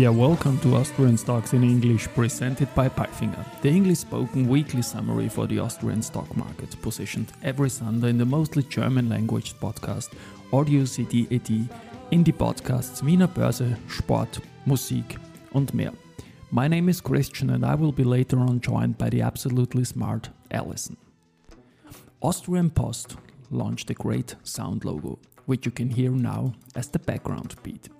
Yeah, welcome to Austrian Stocks in English, presented by Palfinger, the English spoken weekly summary for the Austrian stock market, positioned every Sunday in the mostly German language podcast Audio CD ED in die Podcasts Wiener Börse, Sport, Musik und mehr. My name is Christian and I will be later on joined by the absolutely smart Alison. Austrian Post launched a great sound logo, which you can hear now as the background beat.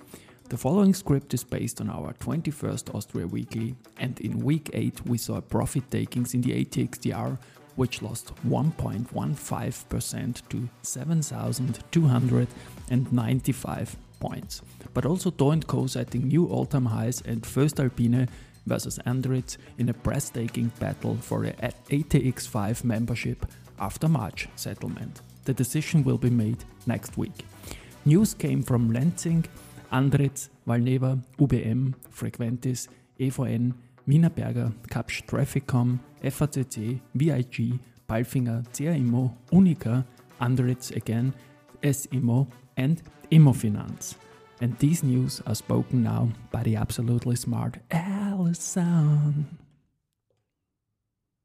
The following script is based on our 21st Austria Weekly, and in week 8 we saw profit takings in the ATX TR, which lost 1.15% to 7,295 points. But also Do & Co setting new all-time highs and voestalpine versus Andritz in a breathtaking battle for a ATX5 membership after March settlement. The decision will be made next week. News came from Lenzing Andritz, Valneva, UBM, Frequentis, EVN, Wienerberger, Kapsch TrafficCom, FACC, VIG, Palfinger, CRIMO, Uniqa, Andritz again, S Immo, and Immofinanz. And these news are spoken now by the absolutely smart Alison.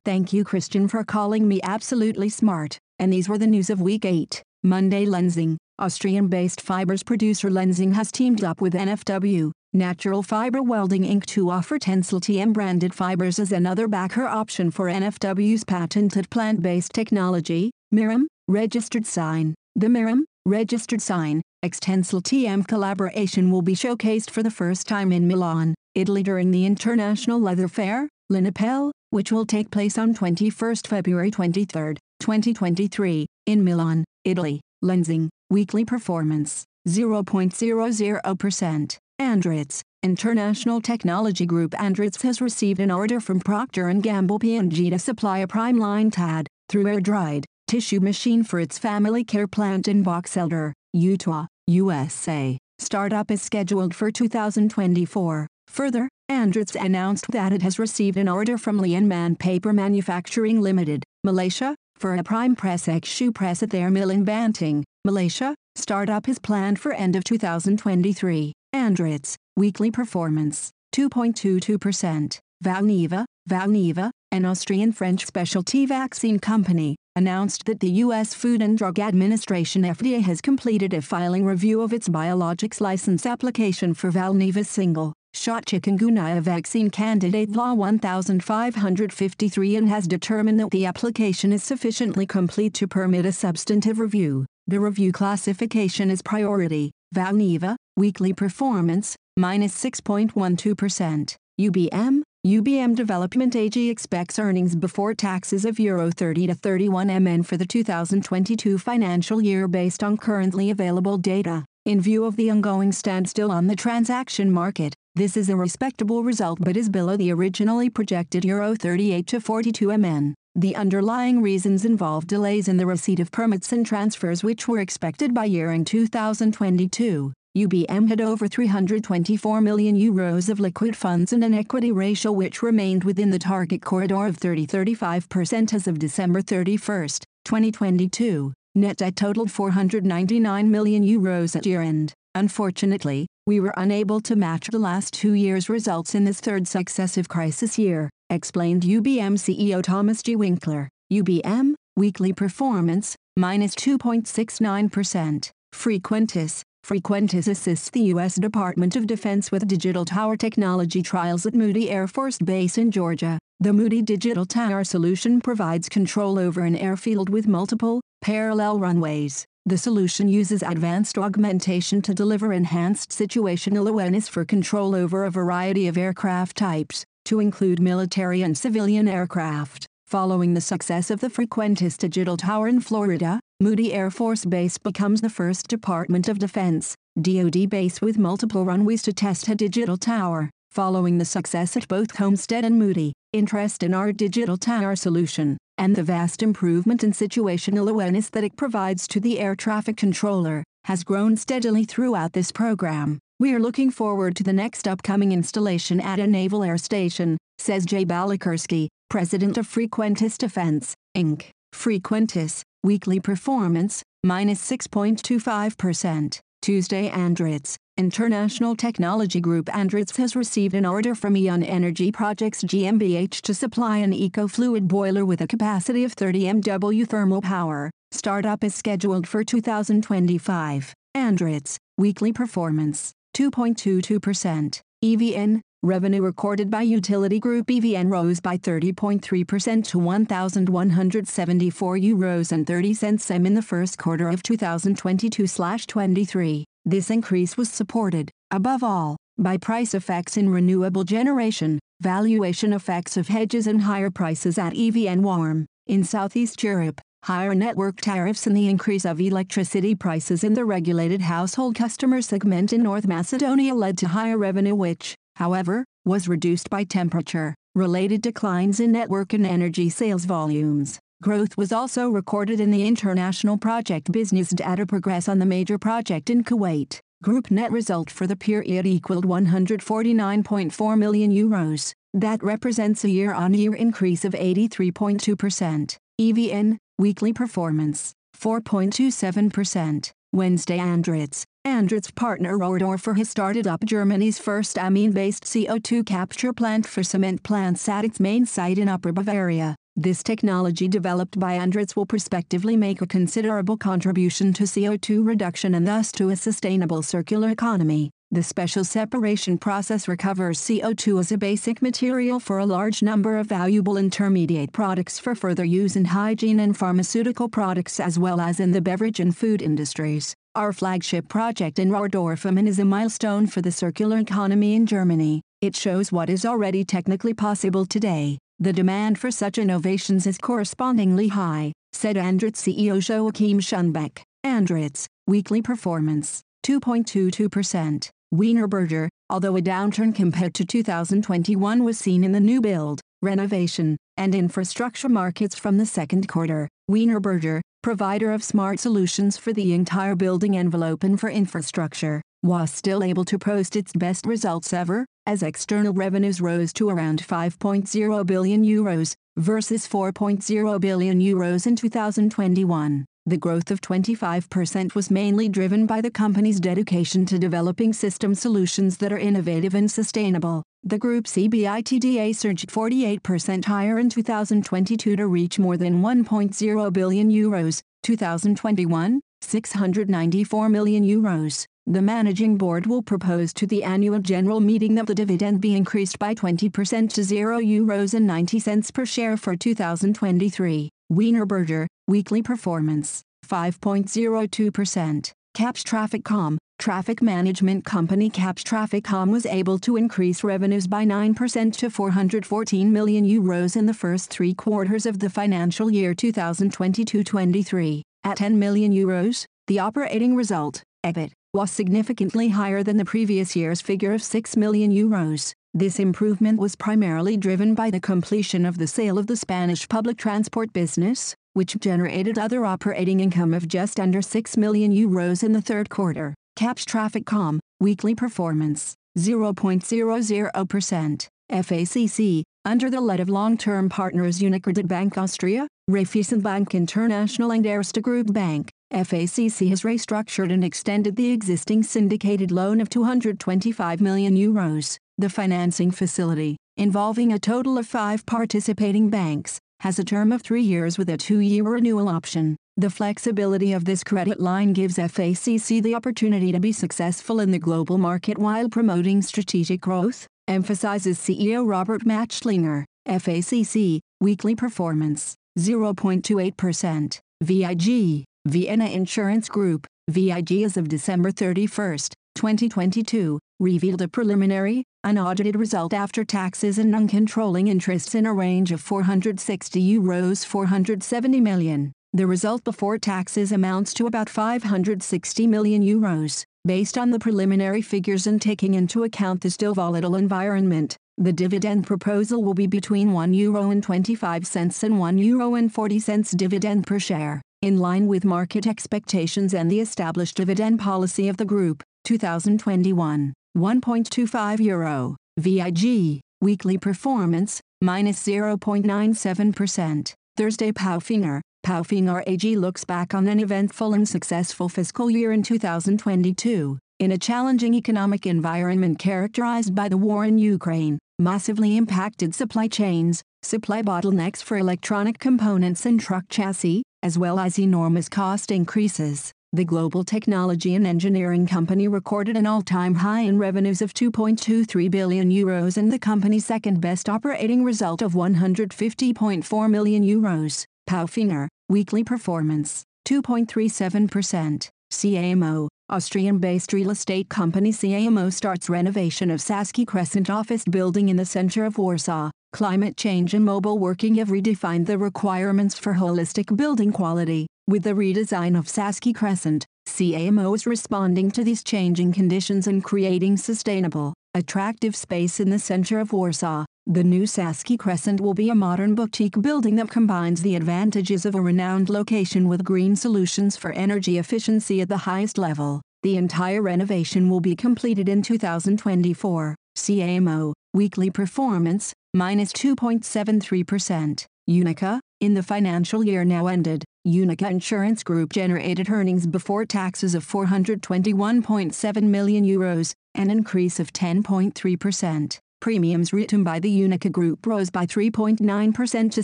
Thank you, Christian, for calling me absolutely smart. And these were the news of week 8, Monday Lenzing. Austrian-based fibers producer Lenzing has teamed up with NFW, Natural Fiber Welding Inc. to offer Tencel TM branded fibers as another backer option for NFW's patented plant-based technology, Mirum, registered sign. The Mirum, registered sign, Extensile TM collaboration will be showcased for the first time in Milan, Italy during the International Leather Fair, Lineapelle, which will take place on 21 February 23, 2023, in Milan, Italy. Lenzing, weekly performance, 0.00%. Andritz, International Technology Group Andritz has received an order from Procter & Gamble P&G to supply a PrimeLine TAD, through air-dried, tissue machine for its family care plant in Box Elder, Utah, USA. Startup is scheduled for 2024. Further, Andritz announced that it has received an order from Lianman Paper Manufacturing Limited, Malaysia, for a prime press X shoe press at their mill in Banting, Malaysia. Startup is planned for end of 2023. Andritz, weekly performance, 2.22%. Valneva, Valneva, an Austrian-French specialty vaccine company, announced that the U.S. Food and Drug Administration FDA has completed a filing review of its biologics license application for Valneva's single shot chikungunya vaccine candidate Law 1553 and has determined that the application is sufficiently complete to permit a substantive review. The review classification is priority. Valneva, weekly performance, minus 6.12%. UBM, UBM Development AG expects earnings before taxes of Euro 30 to 31 MN for the 2022 financial year based on currently available data. In view of the ongoing standstill on the transaction market, this is a respectable result but is below the originally projected Euro 38 to 42 MN. The underlying reasons involve delays in the receipt of permits and transfers which were expected by year in 2022. UBM had over 324 million euros of liquid funds and an equity ratio which remained within the target corridor of 30-35% as of December 31, 2022. Net debt totaled 499 million euros at year-end. Unfortunately, we were unable to match the last two years' results in this third successive crisis year, explained UBM CEO Thomas G. Winkler. UBM, weekly performance, minus 2.69%. Frequentis, Frequentis assists the U.S. Department of Defense with digital tower technology trials at Moody Air Force Base in Georgia. The Moody Digital Tower solution provides control over an airfield with multiple, parallel runways. The solution uses advanced augmentation to deliver enhanced situational awareness for control over a variety of aircraft types, to include military and civilian aircraft. Following the success of the Frequentis Digital Tower in Florida, Moody Air Force Base becomes the first Department of Defense DoD base with multiple runways to test a digital tower. Following the success at both Homestead and Moody, interest in our digital tower solution and the vast improvement in situational awareness that it provides to the air traffic controller, has grown steadily throughout this program. We are looking forward to the next upcoming installation at a naval air station, says Jay Balikursky, president of Frequentis Defense, Inc. Frequentis, weekly performance, minus 6.25%. Tuesday Andritz, International Technology Group Andritz has received an order from E.ON Energy Projects GmbH to supply an eco-fluid boiler with a capacity of 30 MW thermal power. Startup is scheduled for 2025. Andritz, weekly performance, 2.22%. EVN, revenue recorded by utility group EVN rose by 30.3% to 1,174 euros and 30 cents m in the first quarter of 2022/23. This increase was supported, above all, by price effects in renewable generation, valuation effects of hedges and higher prices at EVN Warm. In Southeast Europe, higher network tariffs and the increase of electricity prices in the regulated household customer segment in North Macedonia led to higher revenue which, however, was reduced by temperature-related declines in network and energy sales volumes. Growth was also recorded in the international project business data progress on the major project in Kuwait. Group net result for the period equaled 149.4 million euros. That represents a year-on-year -year increase of 83.2%. EVN, weekly performance, 4.27%. Wednesday Andritz, Andritz partner Rohrdorfer has started up Germany's first amine-based CO2 capture plant for cement plants at its main site in Upper Bavaria. This technology developed by Andritz will prospectively make a considerable contribution to CO2 reduction and thus to a sustainable circular economy. The special separation process recovers CO2 as a basic material for a large number of valuable intermediate products for further use in hygiene and pharmaceutical products as well as in the beverage and food industries. Our flagship project in Rohrdorfen is a milestone for the circular economy in Germany. It shows what is already technically possible today. The demand for such innovations is correspondingly high, said Andritz CEO Joachim Schönbeck. Andritz, weekly performance, 2.22%. Wienerberger, although a downturn compared to 2021 was seen in the new build, renovation, and infrastructure markets from the second quarter, Wienerberger, provider of smart solutions for the entire building envelope and for infrastructure, was still able to post its best results ever, as external revenues rose to around 5.0 billion euros, versus 4.0 billion euros in 2021. The growth of 25% was mainly driven by the company's dedication to developing system solutions that are innovative and sustainable. The group's EBITDA surged 48% higher in 2022 to reach more than 1.0 billion euros, 2021, 694 million euros. The managing board will propose to the annual general meeting that the dividend be increased by 20% to 0 euros and 90 cents per share for 2023. Wienerberger, weekly performance, 5.02%. Kapsch TrafficCom, traffic management company Kapsch TrafficCom was able to increase revenues by 9% to 414 million euros in the first three quarters of the financial year 2022-23. At 10 million euros, the operating result, EBIT, was significantly higher than the previous year's figure of 6 million euros. This improvement was primarily driven by the completion of the sale of the Spanish public transport business, which generated other operating income of just under 6 million euros in the third quarter. Kapsch TrafficCom, weekly performance, 0.00%. FACC, under the lead of long-term partners Unicredit Bank Austria, Raiffeisen Bank International and Erste Group Bank, FACC has restructured and extended the existing syndicated loan of 225 million euros. The financing facility, involving a total of five participating banks, has a term of three years with a two-year renewal option. The flexibility of this credit line gives FACC the opportunity to be successful in the global market while promoting strategic growth, emphasizes CEO Robert Machtlinger. FACC, weekly performance, 0.28%. VIG, Vienna Insurance Group, VIG as of December 31, 2022, revealed a preliminary, unaudited result after taxes and non-controlling interests in a range of 460 euros 470 million. The result before taxes amounts to about 560 million euros. Based on the preliminary figures and taking into account the still volatile environment, the dividend proposal will be between 1 euro and 25 cents and 1 euro and 40 cents dividend per share in line with market expectations and the established dividend policy of the group, 2021, 1.25 euro, VIG, weekly performance, minus 0.97%, Thursday Palfinger, Palfinger AG looks back on an eventful and successful fiscal year in 2022. In a challenging economic environment characterized by the war in Ukraine, massively impacted supply chains, supply bottlenecks for electronic components and truck chassis, as well as enormous cost increases, the global technology and engineering company recorded an all-time high in revenues of 2.23 billion euros and the company's second best operating result of 150.4 million euros. Palfinger, weekly performance, 2.37%. CA Immo, Austrian-based real estate company CA Immo starts renovation of Saski Crescent office building in the center of Warsaw. Climate change and mobile working have redefined the requirements for holistic building quality. With the redesign of Saski Crescent, CA Immo is responding to these changing conditions and creating sustainable, attractive space in the center of Warsaw. The new Saski Crescent will be a modern boutique building that combines the advantages of a renowned location with green solutions for energy efficiency at the highest level. The entire renovation will be completed in 2024. CA Immo, weekly performance, minus 2.73%. Uniqa, in the financial year now ended, Uniqa Insurance Group generated earnings before taxes of 421.7 million euros, an increase of 10.3%. Premiums written by the Uniqa Group rose by 3.9% to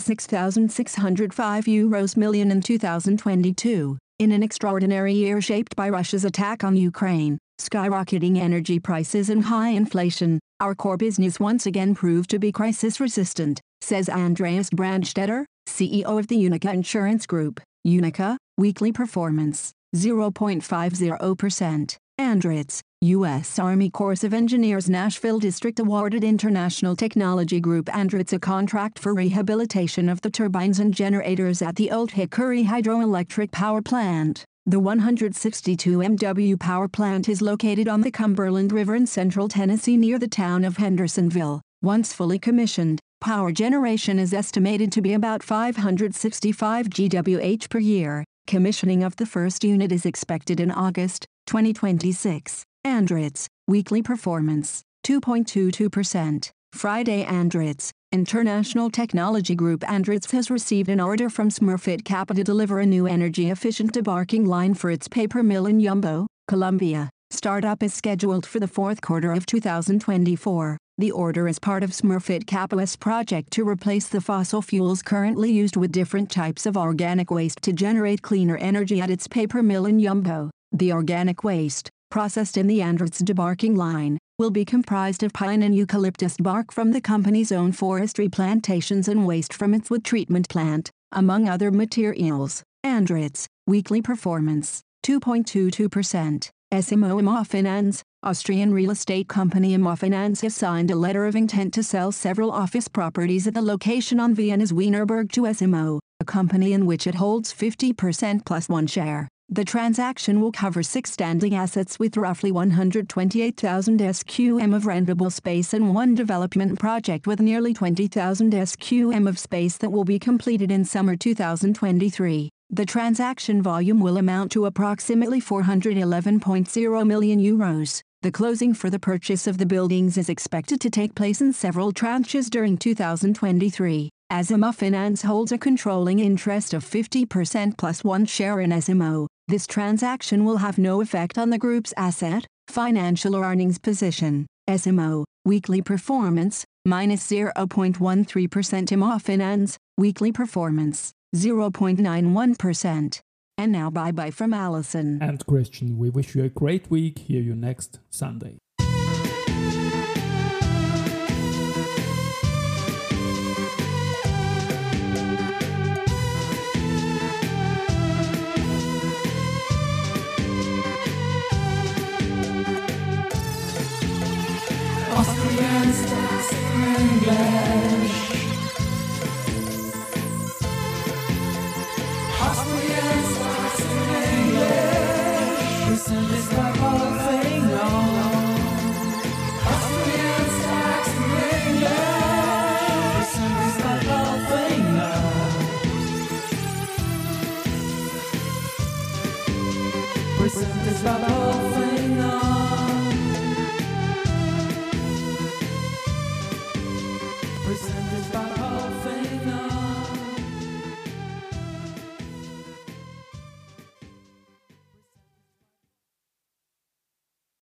6,605 euros million in 2022. In an extraordinary year shaped by Russia's attack on Ukraine, skyrocketing energy prices and high inflation, our core business once again proved to be crisis resistant, says Andreas Brandstetter, CEO of the Uniqa Insurance Group. Uniqa, weekly performance, 0.50%. Andritz, U.S. Army Corps of Engineers Nashville District awarded International Technology Group Andritz a contract for rehabilitation of the turbines and generators at the Old Hickory Hydroelectric Power Plant. The 162 MW power plant is located on the Cumberland River in central Tennessee near the town of Hendersonville. Once fully commissioned, power generation is estimated to be about 565 GWh per year. Commissioning of the first unit is expected in August 2026. Andritz, weekly performance, 2.22%. Friday Andritz, International Technology Group Andritz has received an order from Smurfit Kappa to deliver a new energy-efficient debarking line for its paper mill in Yumbo, Colombia. Startup is scheduled for the fourth quarter of 2024. The order is part of Smurfit Kappa's project to replace the fossil fuels currently used with different types of organic waste to generate cleaner energy at its paper mill in Yumbo. The organic waste, processed in the Andritz debarking line, will be comprised of pine and eucalyptus bark from the company's own forestry plantations and waste from its wood treatment plant, among other materials. Andritz, weekly performance, 2.22%. S Immo Immofinanz, Austrian real estate company Immofinanz has signed a letter of intent to sell several office properties at the location on Vienna's Wienerberg to S Immo, a company in which it holds 50% plus one share. The transaction will cover six standing assets with roughly 128,000 SQM of rentable space and one development project with nearly 20,000 SQM of space that will be completed in summer 2023. The transaction volume will amount to approximately 411.0 million euros. The closing for the purchase of the buildings is expected to take place in several tranches during 2023. S Immofinanz holds a controlling interest of 50% plus one share in S Immo. This transaction will have no effect on the group's asset, financial or earnings position. S Immo, weekly performance, minus 0.13% Immofinanz, weekly performance, 0.91%. And now bye bye from Allison. And Christian, we wish you a great week. Hear you next Sunday.